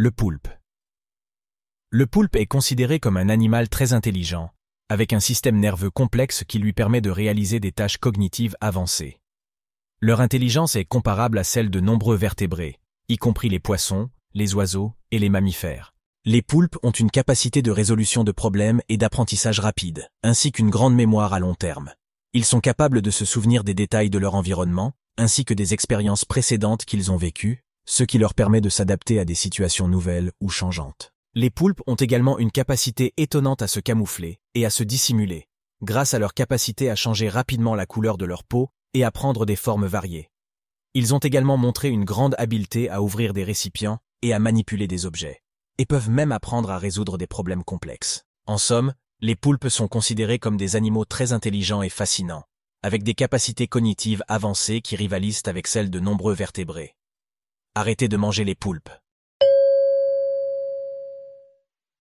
Le poulpe. Le poulpe est considéré comme un animal très intelligent, avec un système nerveux complexe qui lui permet de réaliser des tâches cognitives avancées. Leur intelligence est comparable à celle de nombreux vertébrés, y compris les poissons, les oiseaux et les mammifères. Les poulpes ont une capacité de résolution de problèmes et d'apprentissage rapide, ainsi qu'une grande mémoire à long terme. Ils sont capables de se souvenir des détails de leur environnement, ainsi que des expériences précédentes qu'ils ont vécues, ce qui leur permet de s'adapter à des situations nouvelles ou changeantes. Les poulpes ont également une capacité étonnante à se camoufler et à se dissimuler, grâce à leur capacité à changer rapidement la couleur de leur peau et à prendre des formes variées. Ils ont également montré une grande habileté à ouvrir des récipients et à manipuler des objets, et peuvent même apprendre à résoudre des problèmes complexes. En somme, les poulpes sont considérés comme des animaux très intelligents et fascinants, avec des capacités cognitives avancées qui rivalisent avec celles de nombreux vertébrés. Arrêtez de manger les poulpes.